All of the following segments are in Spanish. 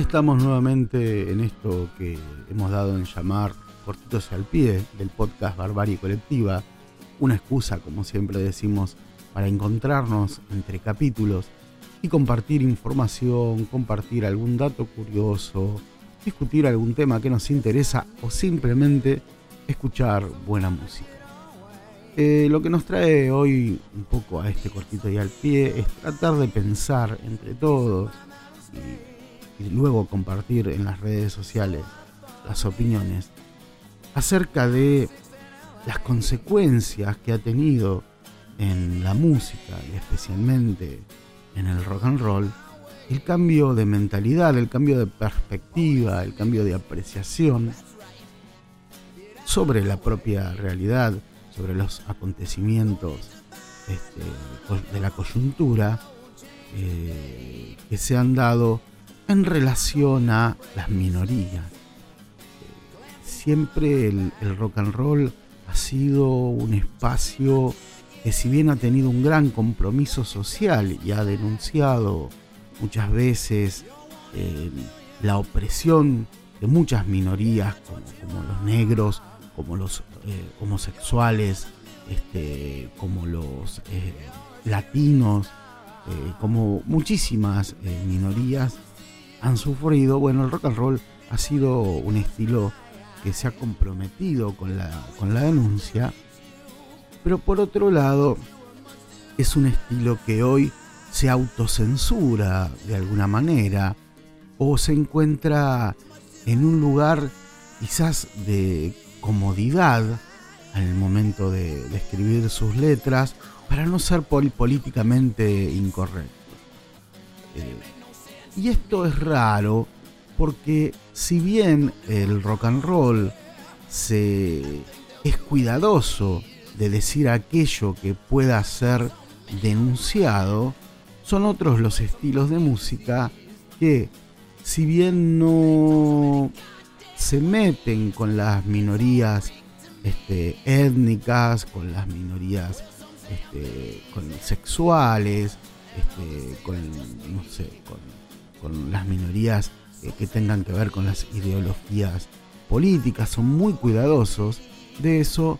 Estamos nuevamente en esto que hemos dado en llamar Cortitos al Pie del podcast Barbarie Colectiva. Una excusa, como siempre decimos, para encontrarnos entre capítulos y compartir información, compartir algún dato curioso, discutir algún tema que nos interesa o simplemente escuchar buena música. Eh, lo que nos trae hoy un poco a este cortito y al pie es tratar de pensar entre todos y, y luego compartir en las redes sociales las opiniones acerca de las consecuencias que ha tenido en la música y especialmente en el rock and roll el cambio de mentalidad, el cambio de perspectiva, el cambio de apreciación sobre la propia realidad, sobre los acontecimientos este, de la coyuntura eh, que se han dado en relación a las minorías. Siempre el, rock and roll ha sido un espacio que si bien ha tenido un gran compromiso social y ha denunciado muchas veces eh, la opresión de muchas minorías como, los negros, como los eh, homosexuales, este, como los eh, latinos, como muchísimas minorías han sufrido. Bueno, el rock and roll ha sido un estilo que se ha comprometido con la, con la denuncia pero por otro lado, es un estilo que hoy se autocensura de alguna manera o se encuentra en un lugar quizás de comodidad al momento de, escribir sus letras para no ser políticamente incorrecto. Eh, y esto es raro porque si bien el rock and roll se, es cuidadoso de decir aquello que pueda ser denunciado, son otros los estilos de música que, si bien no se meten con las minorías este, étnicas, con las minorías este, con sexuales, este, con, no sé, con, las minorías que tengan que ver con las ideologías políticas, son muy cuidadosos de eso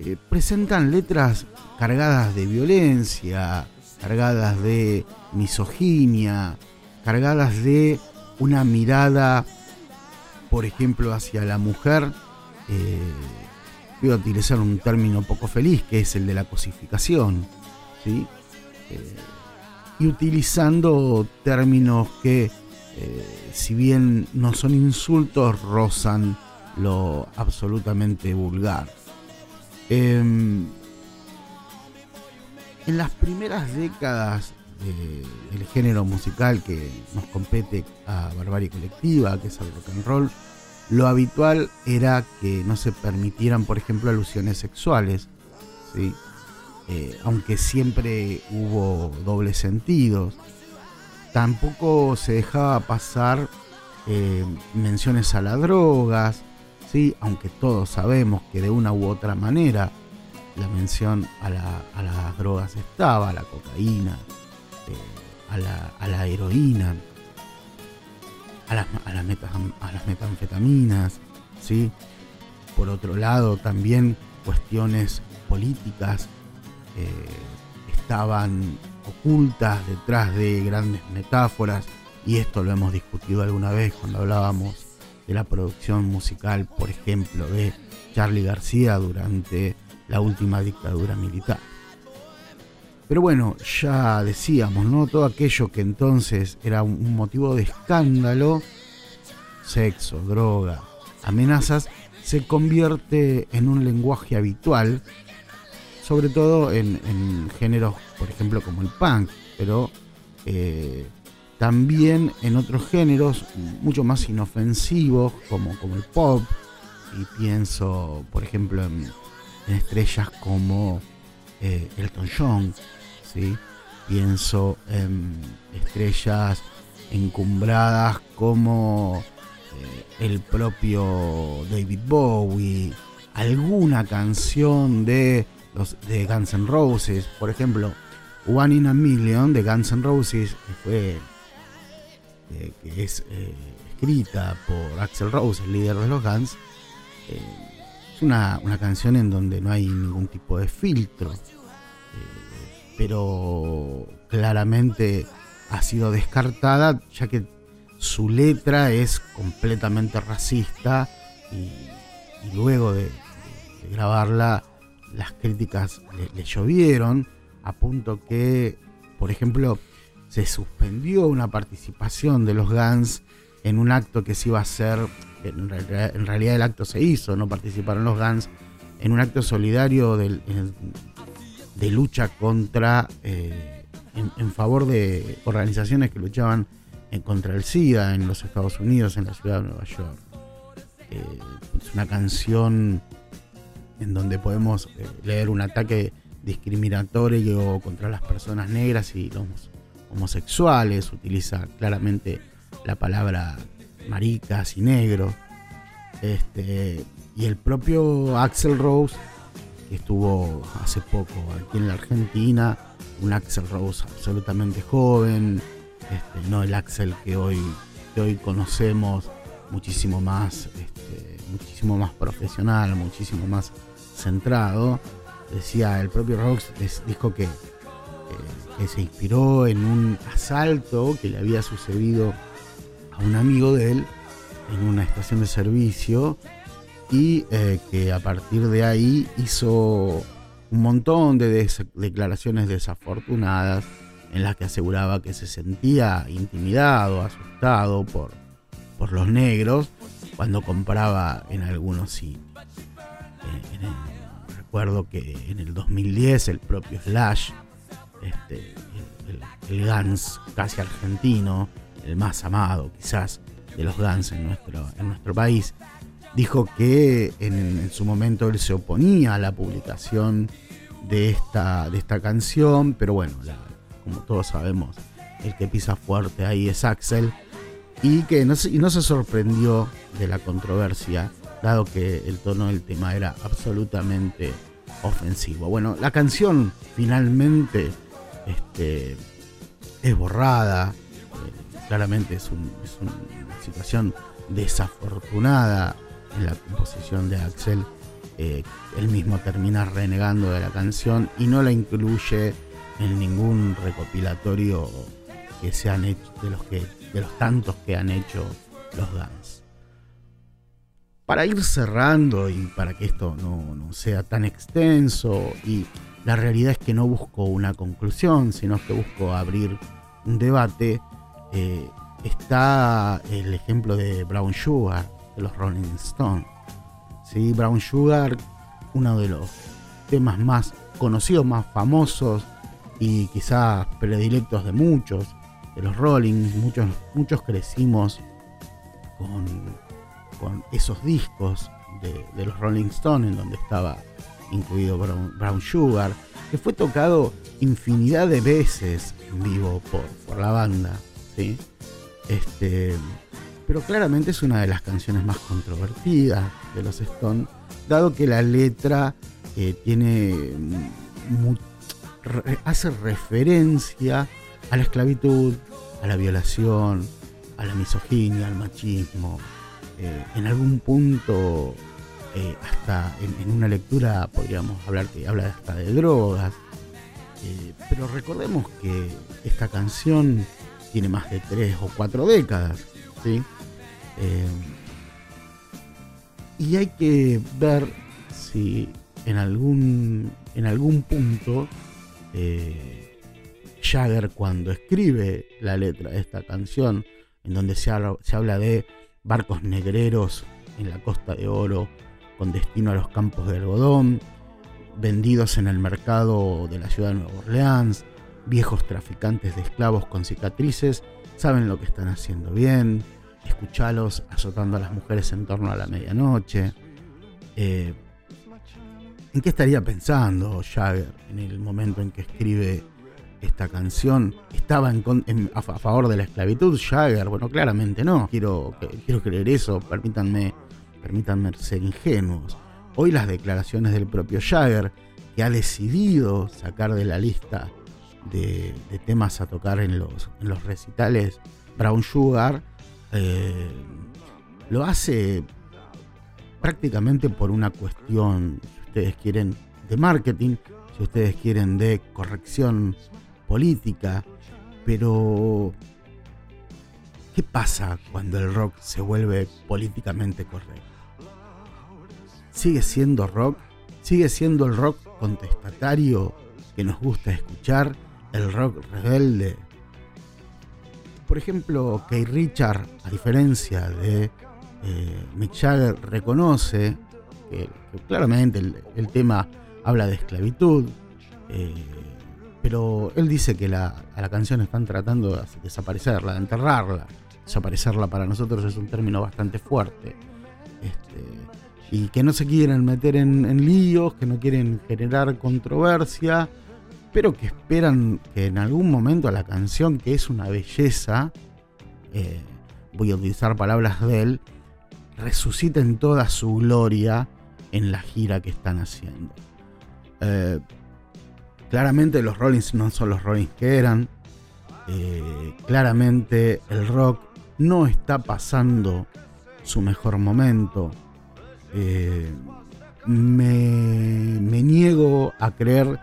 eh, presentan letras cargadas de violencia, cargadas de misoginia, cargadas de una mirada, por ejemplo, hacia la mujer. Eh, voy a utilizar un término poco feliz, que es el de la cosificación. ¿sí? Eh, y utilizando términos que, si bien no son insultos, rozan lo absolutamente vulgar. Em, en las primeras décadas del género musical que nos compete a Barbarie Colectiva, que es el rock and roll, lo habitual era que no se permitieran, por ejemplo, alusiones sexuales, ¿sí? Eh, aunque siempre hubo dobles sentidos. Tampoco se dejaba pasar eh, menciones a las drogas, ¿sí? aunque todos sabemos que de una u otra manera la mención a, las drogas estaba, a la cocaína, eh, a, la, heroína, a las, a metanfetaminas, ¿sí? por otro lado también cuestiones políticas estaban ocultas detrás de grandes metáforas y esto lo hemos discutido alguna vez cuando hablábamos de la producción musical, por ejemplo, de Charlie García durante la última dictadura militar. Pero bueno, ya decíamos, ¿no? Todo aquello que entonces era un motivo de escándalo, sexo, droga, amenazas, se convierte en un lenguaje habitual, sobre todo en, géneros, por ejemplo, como el punk, pero eh, también en otros géneros mucho más inofensivos como, como el pop y pienso por ejemplo en, estrellas como eh, Elton John ¿sí? pienso en estrellas encumbradas como eh, el propio David Bowie alguna canción de los de Guns N' Roses por ejemplo One in a Million de Guns N' Roses fue eh, que es eh, escrita por Axel Rose, el líder de los Guns, es una, una, canción en donde no hay ningún tipo de filtro, pero claramente ha sido descartada ya que su letra es completamente racista y, luego de, grabarla las críticas le, llovieron a punto que, por ejemplo, se suspendió una participación de los Guns en un acto que se iba a hacer, en, realidad el acto se hizo, no participaron los Guns, en un acto solidario de, lucha contra, eh, en, favor de organizaciones que luchaban en contra el SIDA en los Estados Unidos, en la ciudad de Nueva York. Eh, es una canción en donde podemos eh, leer un ataque discriminatorio contra las personas negras y los homosexuales, utiliza claramente la palabra maricas y negro. Este, y el propio Axel Rose, que estuvo hace poco aquí en la Argentina, un Axel Rose absolutamente joven, este, no el Axel que hoy, hoy conocemos, muchísimo más, este, muchísimo más profesional, muchísimo más centrado. Decía el propio Rox, dijo que, que se inspiró en un asalto que le había sucedido a un amigo de él en una estación de servicio y eh, que a partir de ahí hizo un montón de declaraciones desafortunadas en las que aseguraba que se sentía intimidado, asustado por, por los negros cuando compraba en algunos sitios. Recuerdo que en el 2010 el propio Slash, este, el, Gans casi argentino, el más amado quizás de los Gans en nuestro, en nuestro país, dijo que en, su momento él se oponía a la publicación de esta, de esta canción, pero bueno, como todos sabemos, el que pisa fuerte ahí es Axel, y que no se, no se sorprendió de la controversia, dado que el tono del tema era absolutamente ofensivo. Bueno, la canción finalmente este, es borrada, eh, claramente es, es, una situación desafortunada en la composición de Axel. Eh, él mismo termina renegando de la canción y no la incluye en ningún recopilatorio que se han hecho de los que de los tantos que han hecho los Guns. Para ir cerrando y para que esto no, sea tan extenso y la realidad es que no busco una conclusión, sino que busco abrir un debate, eh, está el ejemplo de Brown Sugar, de los Rolling Stones. ¿Sí? Brown Sugar, uno de los temas más conocidos, más famosos y quizás predilectos de muchos, de los Rolling, muchos, muchos crecimos con, con esos discos de, los Rolling Stones, en donde estaba incluido Brown, Sugar, que fue tocado infinidad de veces en vivo por, por la banda. ¿sí? Este, pero claramente es una de las canciones más controvertidas de los Stones, dado que la letra eh, tiene hace referencia a la esclavitud, a la violación, a la misoginia, al machismo. Eh, en algún punto, eh, hasta en, una lectura podríamos hablar que habla hasta de drogas. Eh, pero recordemos que esta canción tiene más de tres o cuatro décadas. ¿sí? y hay que ver si en algún, en algún punto Jagger cuando escribe la letra de esta canción, en donde se habla, de barcos negreros en la costa de oro con destino a los campos de algodón, vendidos en el mercado de la ciudad de Nueva Orleans, viejos traficantes de esclavos con cicatrices, saben lo que están haciendo bien, escuchalos azotando a las mujeres en torno a la medianoche. Eh, ¿En qué estaría pensando Jagger en el momento en que escribe esta canción estaba a, favor de la esclavitud, Jagger, bueno, claramente no. Quiero, creer eso, permítanme, ser ingenuos. Hoy las declaraciones del propio Jagger, que ha decidido sacar de la lista de, temas a tocar en los, en los recitales Brown Sugar eh, lo hace prácticamente por una cuestión, si ustedes quieren, de marketing, si ustedes quieren, de corrección política, pero ¿qué pasa cuando el rock se vuelve políticamente correcto? ¿Sigue siendo rock? ¿Sigue siendo el rock contestatario que nos gusta escuchar? ¿El rock rebelde? Por ejemplo, Kay Richard, a diferencia de eh, Mick Jagger reconoce que, claramente el, tema habla de esclavitud, eh, pero él dice que a la canción están tratando de desaparecerla, de enterrarla. Desaparecerla para nosotros es un término bastante fuerte. Este, y que no se quieren meter en, líos, que no quieren generar controversia, pero que esperan que en algún momento la canción, que es una belleza, eh, voy a utilizar palabras de él, resuciten toda su gloria en la gira que están haciendo. Eh, claramente los Rollins no son los Rollins que eran. Eh, claramente el rock no está pasando su mejor momento. Eh, me, niego a creer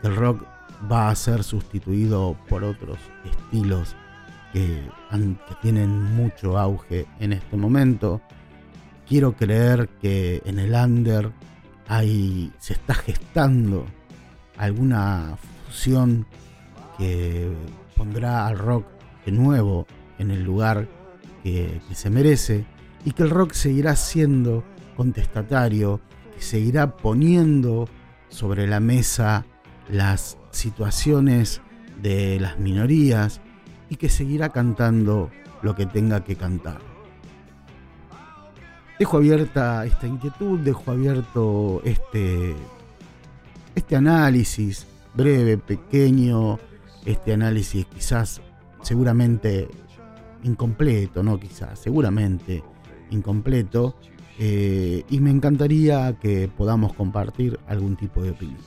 que el rock va a ser sustituido por otros estilos que, que tienen mucho auge en este momento quiero creer que en el under hay, se está gestando alguna fusión que pondrá al rock de nuevo en el lugar que, se merece y que el rock seguirá siendo contestatario, que seguirá poniendo sobre la mesa las situaciones de las minorías y que seguirá cantando lo que tenga que cantar. Dejo abierta esta inquietud, dejo abierto este, este análisis breve, pequeño, este análisis quizás seguramente incompleto, no quizás, seguramente incompleto, eh, y me encantaría que podamos compartir algún tipo de opinión.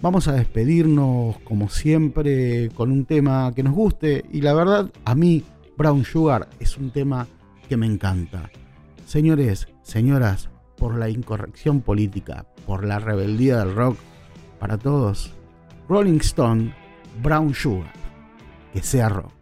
Vamos a despedirnos como siempre con un tema que nos guste y la verdad a mí Brown Sugar es un tema que me encanta. Señores, señoras, por la incorrección política, por la rebeldía del rock, para todos, Rolling Stone, Brown Sugar, que sea rock.